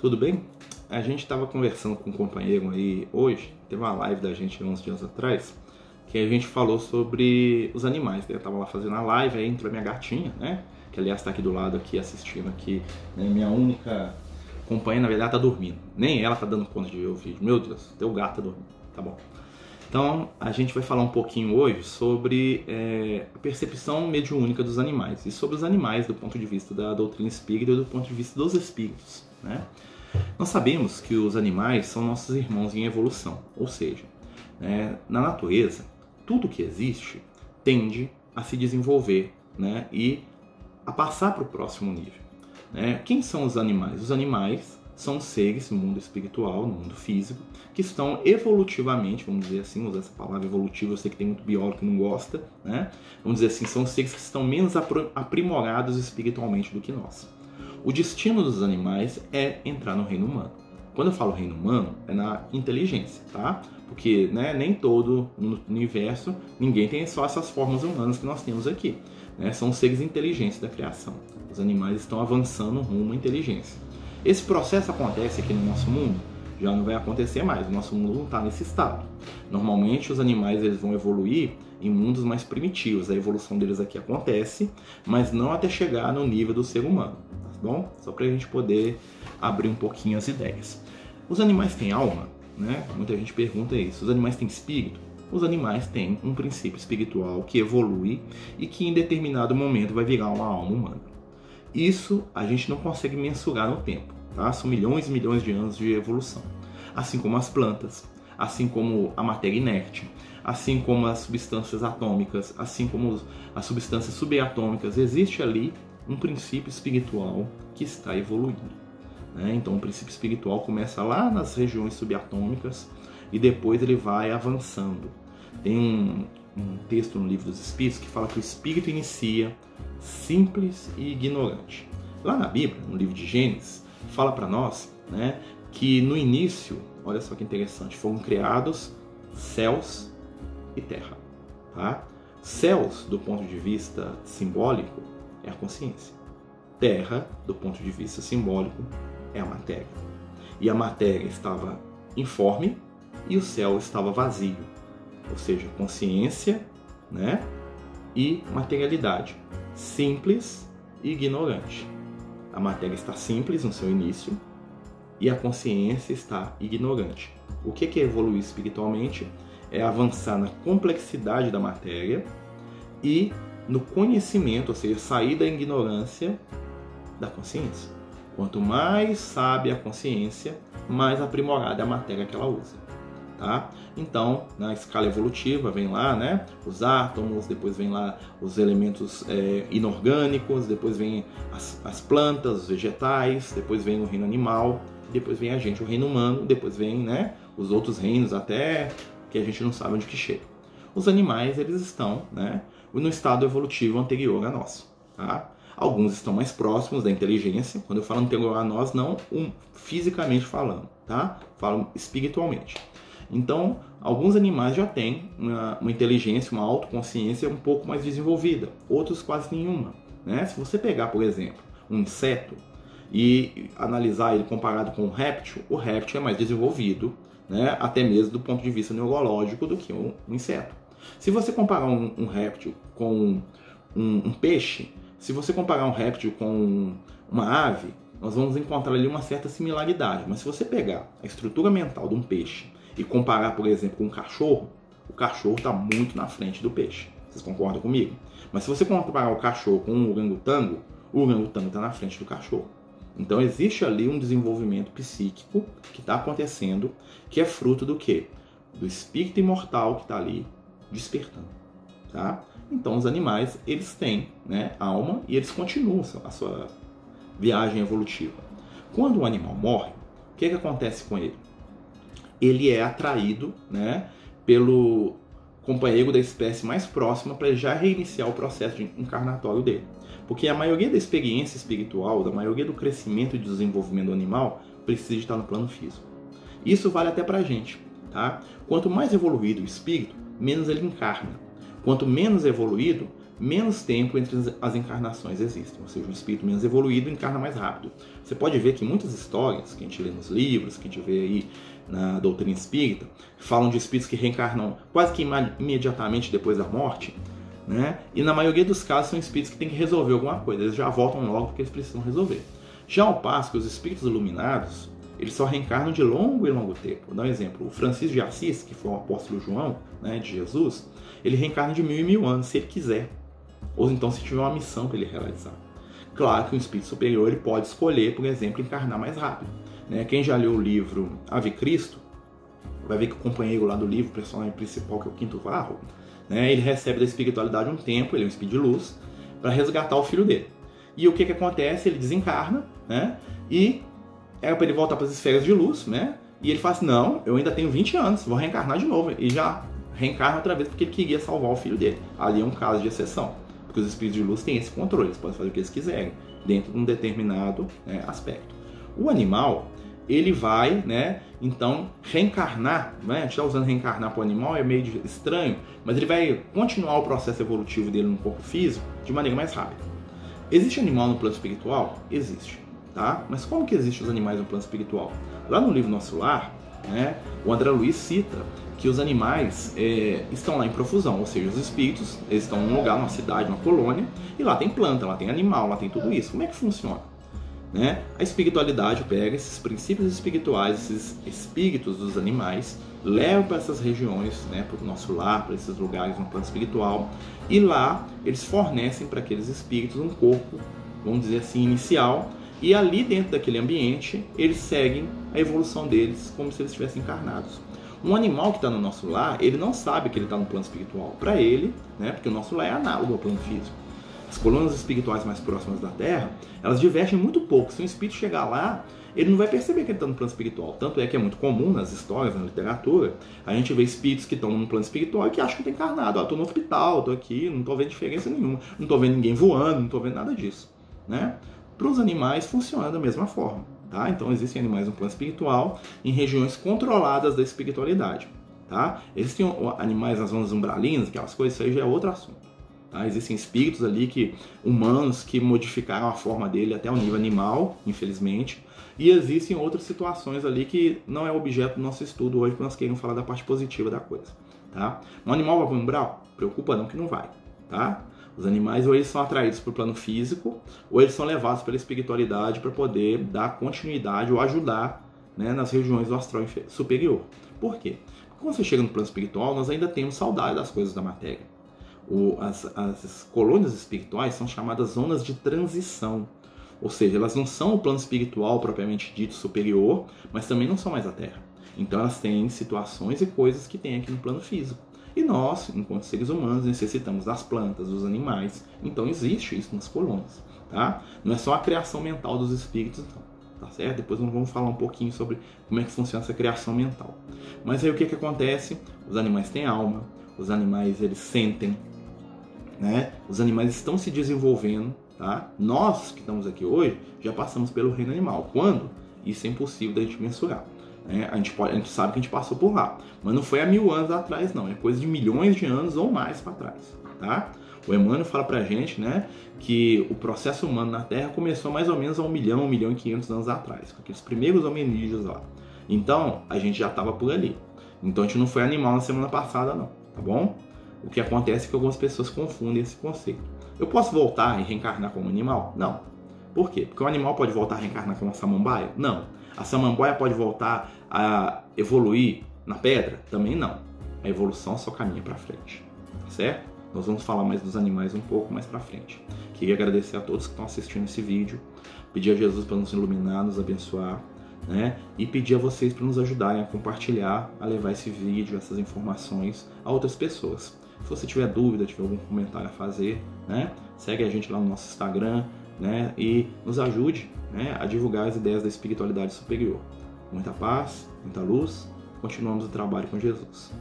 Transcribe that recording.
tudo bem? A gente estava conversando com um companheiro aí hoje, teve uma live da gente uns dias atrás, que a gente falou sobre os animais. Né? Eu estava lá fazendo a live, aí entrou minha gatinha, né? Que aliás está aqui do lado aqui assistindo aqui, né? minha única companheira, na verdade, tá dormindo. Nem ela tá dando conta de ver o vídeo. Meu Deus, teu gato tá dormindo. Tá bom. Então, a gente vai falar um pouquinho hoje sobre é, a percepção mediúnica dos animais e sobre os animais do ponto de vista da doutrina espírita e do ponto de vista dos espíritos. Né? Nós sabemos que os animais são nossos irmãos em evolução, ou seja, né, na natureza, tudo que existe tende a se desenvolver né, e a passar para o próximo nível. Né? Quem são os animais? Os animais são seres no mundo espiritual, no mundo físico, que estão evolutivamente, vamos dizer assim, usar essa palavra evolutivo, eu sei que tem muito biólogo que não gosta, né? Vamos dizer assim, são seres que estão menos aprimorados espiritualmente do que nós. O destino dos animais é entrar no reino humano. Quando eu falo reino humano, é na inteligência, tá? Porque né, nem todo no universo, ninguém tem só essas formas humanas que nós temos aqui. Né? São seres inteligentes da criação. Os animais estão avançando rumo à inteligência. Esse processo acontece aqui no nosso mundo? Já não vai acontecer mais, o nosso mundo não está nesse estado. Normalmente os animais eles vão evoluir em mundos mais primitivos, a evolução deles aqui acontece, mas não até chegar no nível do ser humano, bom? Só para a gente poder abrir um pouquinho as ideias. Os animais têm alma? Né? Muita gente pergunta isso. Os animais têm espírito? Os animais têm um princípio espiritual que evolui e que em determinado momento vai virar uma alma humana. Isso a gente não consegue mensurar no tempo, tá? São milhões e milhões de anos de evolução. Assim como as plantas, assim como a matéria inerte, assim como as substâncias atômicas, assim como as substâncias subatômicas, existe ali um princípio espiritual que está evoluindo. Né? Então, o princípio espiritual começa lá nas regiões subatômicas e depois ele vai avançando. Tem um, um texto no livro dos Espíritos que fala que o espírito inicia simples e ignorante. Lá na Bíblia, no livro de Gênesis, fala para nós né, que no início, olha só que interessante, foram criados céus e terra. Tá? Céus, do ponto de vista simbólico, é a consciência. Terra, do ponto de vista simbólico, é a matéria. E a matéria estava informe e o céu estava vazio. Ou seja, consciência né, e materialidade simples e ignorante. A matéria está simples no seu início e a consciência está ignorante. O que é evoluir espiritualmente? É avançar na complexidade da matéria e no conhecimento, ou seja, sair da ignorância da consciência. Quanto mais sabe a consciência, mais aprimorada é a matéria que ela usa tá? Então, na escala evolutiva, vem lá, né? Os átomos, depois vem lá os elementos é, inorgânicos, depois vem as, as plantas, os vegetais, depois vem o reino animal, depois vem a gente, o reino humano, depois vem, né? Os outros reinos até que a gente não sabe onde que chega. Os animais, eles estão, né? No estado evolutivo anterior a nós, tá? Alguns estão mais próximos da inteligência. Quando eu falo anterior a nós, não um, fisicamente falando, tá? Falo espiritualmente. Então, alguns animais já têm uma, uma inteligência, uma autoconsciência um pouco mais desenvolvida, outros quase nenhuma. Né? Se você pegar, por exemplo, um inseto e analisar ele comparado com um réptil, o réptil é mais desenvolvido, né? até mesmo do ponto de vista neurológico, do que um, um inseto. Se você comparar um, um réptil com um, um, peixe, se você comparar um réptil com uma ave, nós vamos encontrar ali uma certa similaridade. Mas se você pegar a estrutura mental de um peixe e comparar, por exemplo, com um cachorro, o cachorro está muito na frente do peixe. Vocês concordam comigo? Mas se você comparar o cachorro com um orangotango, o orangotango está na frente do cachorro. Então existe ali um desenvolvimento psíquico que está acontecendo, que é fruto do quê? Do espírito imortal que está ali despertando. Tá? Então os animais eles têm né, alma e eles continuam a sua viagem evolutiva. Quando o animal morre, o que, que acontece com ele? ele é atraído né, pelo companheiro da espécie mais próxima para já reiniciar o processo de encarnatório dele. Porque a maioria da experiência espiritual, da maioria do crescimento e desenvolvimento do animal, precisa estar no plano físico. Isso vale até para a gente. Tá? Quanto mais evoluído o espírito, menos ele encarna. Quanto menos evoluído, menos tempo entre as encarnações existem, ou seja, um espírito menos evoluído encarna mais rápido. Você pode ver que muitas histórias que a gente lê nos livros, que a gente vê aí na doutrina espírita, falam de espíritos que reencarnam quase que imediatamente depois da morte, né? E na maioria dos casos são espíritos que têm que resolver alguma coisa, eles já voltam logo porque eles precisam resolver. Já ao passo que os espíritos iluminados, eles só reencarnam de longo e longo tempo. Vou dar um exemplo. O Francisco de Assis, que foi o apóstolo João, né, de Jesus, ele reencarna de mil e mil anos, se ele quiser. Ou então se tiver uma missão para ele realizar. Claro que um espírito superior ele pode escolher, por exemplo, encarnar mais rápido. Né? Quem já leu o livro Ave Cristo, vai ver que o companheiro lá do livro, o personagem principal, que é o Quinto Varro, né, ele recebe da espiritualidade um tempo, ele é um espírito de luz, para resgatar o filho dele. E o que, que acontece? Ele desencarna, né? E é para ele voltar para as esferas de luz, né? E ele fala assim: não, eu ainda tenho 20 anos, vou reencarnar de novo. E já reencarna outra vez porque ele queria salvar o filho dele. Ali é um caso de exceção, porque os espíritos de luz têm esse controle, eles podem fazer o que eles quiserem, dentro de um determinado né, aspecto. O animal, ele vai, né, então, reencarnar, né? a gente está usando reencarnar para o animal, é meio estranho, mas ele vai continuar o processo evolutivo dele no corpo físico de maneira mais rápida. Existe animal no plano espiritual? Existe, tá? Mas como que existem os animais no plano espiritual? Lá no livro Nosso Lar, né, o André Luiz cita que os animais é, estão lá em profusão, ou seja, os espíritos estão num lugar, numa cidade, numa colônia, e lá tem planta, lá tem animal, lá tem tudo isso. Como é que funciona? Né? A espiritualidade pega esses princípios espirituais, esses espíritos dos animais, leva para essas regiões, né, para o nosso lar, para esses lugares no plano espiritual, e lá eles fornecem para aqueles espíritos um corpo, vamos dizer assim, inicial, e ali dentro daquele ambiente eles seguem a evolução deles como se eles estivessem encarnados. Um animal que está no nosso lar, ele não sabe que ele está no plano espiritual. Para ele, né, porque o nosso lar é análogo ao plano físico as colunas espirituais mais próximas da Terra, elas divergem muito pouco. Se um espírito chegar lá, ele não vai perceber que ele está no plano espiritual. Tanto é que é muito comum nas histórias, na literatura, a gente vê espíritos que estão no plano espiritual e que acham que está encarnado. Estou no hospital, estou aqui, não estou vendo diferença nenhuma. Não estou vendo ninguém voando, não estou vendo nada disso. Né? Para os animais funciona da mesma forma. Tá? Então existem animais no plano espiritual em regiões controladas da espiritualidade. Tá? Existem animais nas zonas umbralinas, aquelas coisas, isso aí já é outro assunto. Tá? Existem espíritos ali que humanos que modificaram a forma dele até o nível animal, infelizmente. E existem outras situações ali que não é objeto do nosso estudo hoje, porque nós queremos falar da parte positiva da coisa. Tá? Um animal vai para o umbral? Preocupa não que não vai. Tá? Os animais ou eles são atraídos para o plano físico, ou eles são levados pela espiritualidade para poder dar continuidade ou ajudar né, nas regiões do astral superior. Por quê? Porque quando você chega no plano espiritual, nós ainda temos saudade das coisas da matéria o, as, as colônias espirituais são chamadas zonas de transição. Ou seja, elas não são o plano espiritual propriamente dito superior, mas também não são mais a Terra. Então elas têm situações e coisas que tem aqui no plano físico. E nós, enquanto seres humanos, necessitamos das plantas, dos animais. Então existe isso nas colônias, tá? Não é só a criação mental dos espíritos, não, tá certo? Depois nós vamos falar um pouquinho sobre como é que funciona essa criação mental. Mas aí o que que acontece? Os animais têm alma, os animais eles sentem, né? Os animais estão se desenvolvendo, tá? Nós que estamos aqui hoje já passamos pelo reino animal. Quando? Isso é impossível da gente mensurar. Né? A, gente pode, a gente sabe que a gente passou por lá, mas não foi há mil anos atrás, não. É coisa de milhões de anos ou mais para trás, tá? O Emmanuel fala pra gente, né, que o processo humano na Terra começou mais ou menos há um milhão, um milhão e quinhentos anos atrás, com aqueles primeiros hominídeos lá. Então, a gente já estava por ali. Então, a gente não foi animal na semana passada, não, tá bom? O que acontece é que algumas pessoas confundem esse conceito. Eu posso voltar e reencarnar como animal? Não. Por quê? Porque o animal pode voltar a reencarnar como uma samambaia? Não. A samambaia pode voltar a evoluir na pedra? Também não. A evolução só caminha para frente. Certo? Nós vamos falar mais dos animais um pouco mais para frente. Queria agradecer a todos que estão assistindo esse vídeo, pedir a Jesus para nos iluminar, nos abençoar, né? E pedir a vocês para nos ajudarem a compartilhar, a levar esse vídeo, essas informações a outras pessoas. Se você tiver dúvida, tiver algum comentário a fazer, né, segue a gente lá no nosso Instagram né, e nos ajude né, a divulgar as ideias da espiritualidade superior. Muita paz, muita luz, continuamos o trabalho com Jesus.